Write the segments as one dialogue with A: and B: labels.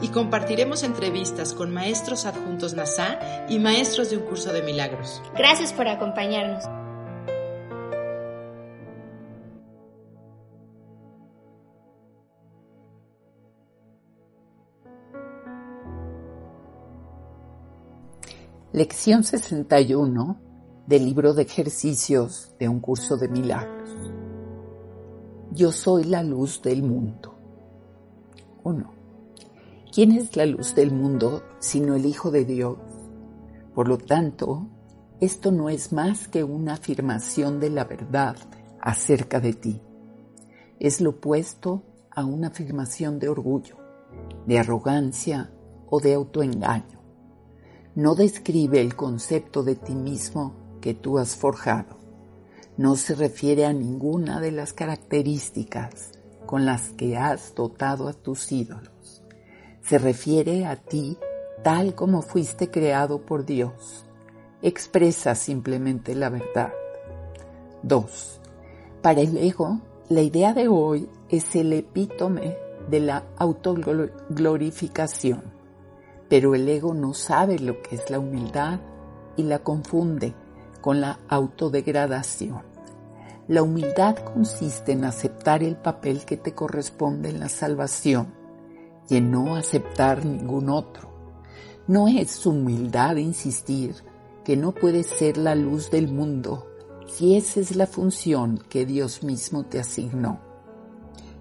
A: Y compartiremos entrevistas con maestros adjuntos NASA y maestros de un curso de milagros.
B: Gracias por acompañarnos.
C: Lección 61 del libro de ejercicios de un curso de milagros. Yo soy la luz del mundo. 1. ¿Quién es la luz del mundo sino el Hijo de Dios? Por lo tanto, esto no es más que una afirmación de la verdad acerca de ti. Es lo opuesto a una afirmación de orgullo, de arrogancia o de autoengaño. No describe el concepto de ti mismo que tú has forjado no se refiere a ninguna de las características con las que has dotado a tus ídolos. Se refiere a ti tal como fuiste creado por Dios. Expresa simplemente la verdad. 2. Para el ego, la idea de hoy es el epítome de la autoglorificación, pero el ego no sabe lo que es la humildad y la confunde con la autodegradación. La humildad consiste en aceptar el papel que te corresponde en la salvación en no aceptar ningún otro. No es humildad insistir que no puedes ser la luz del mundo si esa es la función que Dios mismo te asignó.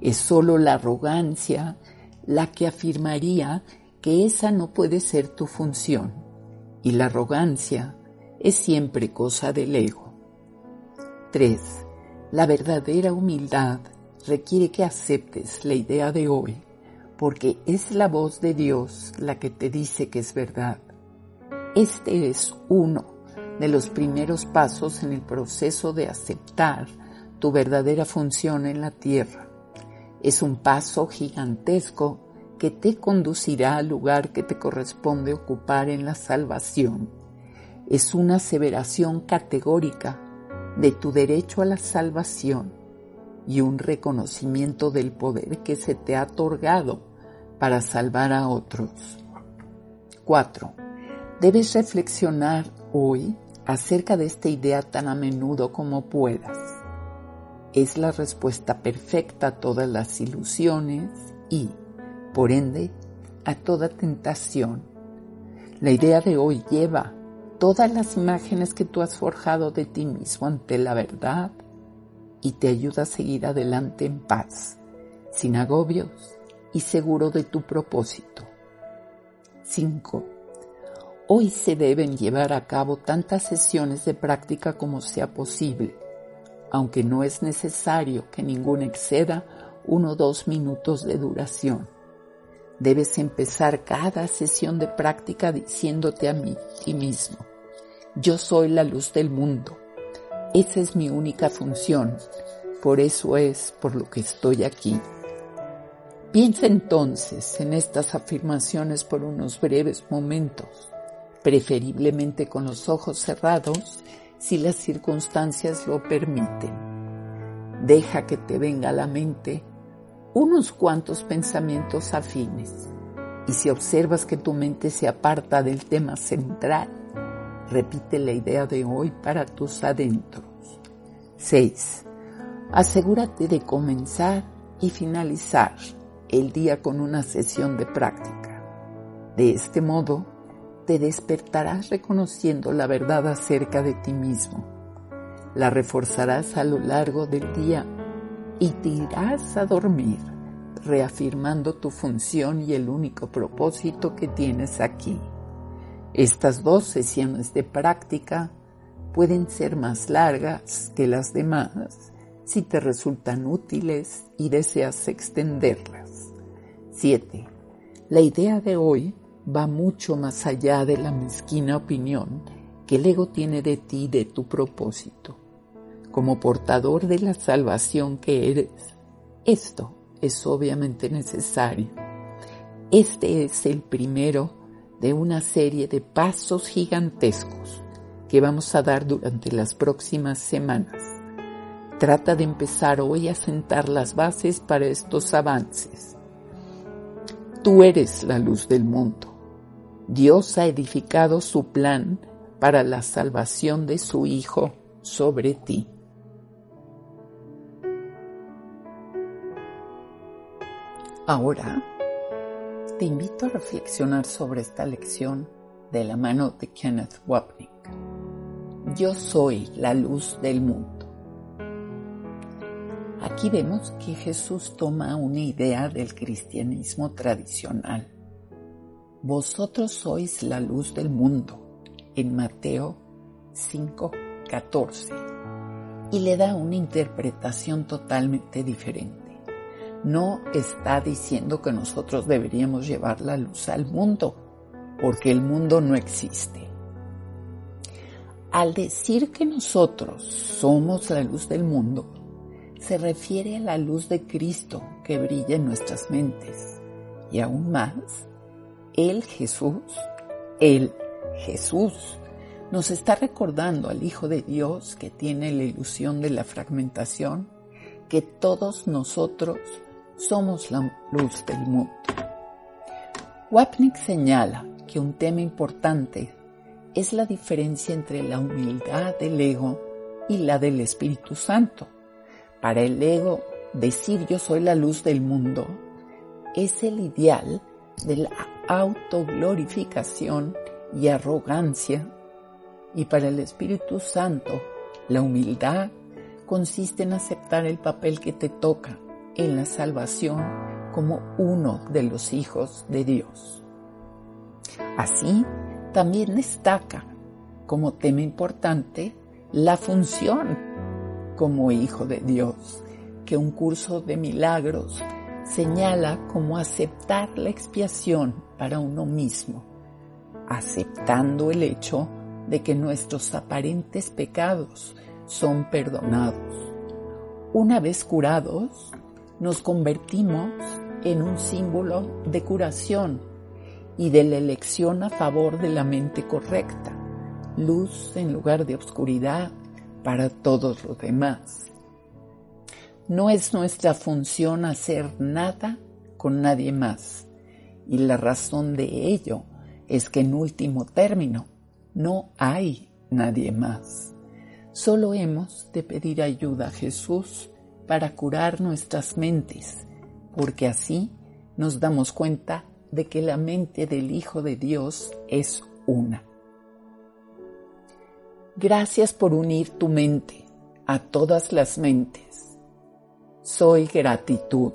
C: Es solo la arrogancia la que afirmaría que esa no puede ser tu función y la arrogancia es siempre cosa del ego. 3. La verdadera humildad requiere que aceptes la idea de hoy, porque es la voz de Dios la que te dice que es verdad. Este es uno de los primeros pasos en el proceso de aceptar tu verdadera función en la tierra. Es un paso gigantesco que te conducirá al lugar que te corresponde ocupar en la salvación es una aseveración categórica de tu derecho a la salvación y un reconocimiento del poder que se te ha otorgado para salvar a otros. 4. Debes reflexionar hoy acerca de esta idea tan a menudo como puedas. Es la respuesta perfecta a todas las ilusiones y, por ende, a toda tentación. La idea de hoy lleva todas las imágenes que tú has forjado de ti mismo ante la verdad y te ayuda a seguir adelante en paz, sin agobios y seguro de tu propósito. 5. Hoy se deben llevar a cabo tantas sesiones de práctica como sea posible, aunque no es necesario que ninguna exceda uno o dos minutos de duración. Debes empezar cada sesión de práctica diciéndote a mí, ti mismo, yo soy la luz del mundo. Esa es mi única función. Por eso es por lo que estoy aquí. Piensa entonces en estas afirmaciones por unos breves momentos, preferiblemente con los ojos cerrados si las circunstancias lo permiten. Deja que te venga a la mente unos cuantos pensamientos afines y si observas que tu mente se aparta del tema central, Repite la idea de hoy para tus adentros. 6. Asegúrate de comenzar y finalizar el día con una sesión de práctica. De este modo, te despertarás reconociendo la verdad acerca de ti mismo. La reforzarás a lo largo del día y te irás a dormir reafirmando tu función y el único propósito que tienes aquí. Estas dos sesiones de práctica pueden ser más largas que las demás si te resultan útiles y deseas extenderlas. 7. La idea de hoy va mucho más allá de la mezquina opinión que el ego tiene de ti, de tu propósito. Como portador de la salvación que eres, esto es obviamente necesario. Este es el primero de una serie de pasos gigantescos que vamos a dar durante las próximas semanas. Trata de empezar hoy a sentar las bases para estos avances. Tú eres la luz del mundo. Dios ha edificado su plan para la salvación de su Hijo sobre ti. Ahora, te invito a reflexionar sobre esta lección de la mano de Kenneth Wapnick. Yo soy la luz del mundo. Aquí vemos que Jesús toma una idea del cristianismo tradicional. Vosotros sois la luz del mundo en Mateo 5:14 y le da una interpretación totalmente diferente. No está diciendo que nosotros deberíamos llevar la luz al mundo, porque el mundo no existe. Al decir que nosotros somos la luz del mundo, se refiere a la luz de Cristo que brilla en nuestras mentes. Y aún más, el Jesús, el Jesús, nos está recordando al Hijo de Dios que tiene la ilusión de la fragmentación, que todos nosotros somos la luz del mundo. Wapnick señala que un tema importante es la diferencia entre la humildad del ego y la del Espíritu Santo. Para el ego, decir yo soy la luz del mundo es el ideal de la autoglorificación y arrogancia. Y para el Espíritu Santo, la humildad consiste en aceptar el papel que te toca en la salvación como uno de los hijos de Dios. Así, también destaca como tema importante la función como hijo de Dios, que un curso de milagros señala como aceptar la expiación para uno mismo, aceptando el hecho de que nuestros aparentes pecados son perdonados. Una vez curados, nos convertimos en un símbolo de curación y de la elección a favor de la mente correcta, luz en lugar de oscuridad para todos los demás. No es nuestra función hacer nada con nadie más y la razón de ello es que en último término no hay nadie más. Solo hemos de pedir ayuda a Jesús para curar nuestras mentes, porque así nos damos cuenta de que la mente del Hijo de Dios es una. Gracias por unir tu mente a todas las mentes. Soy gratitud.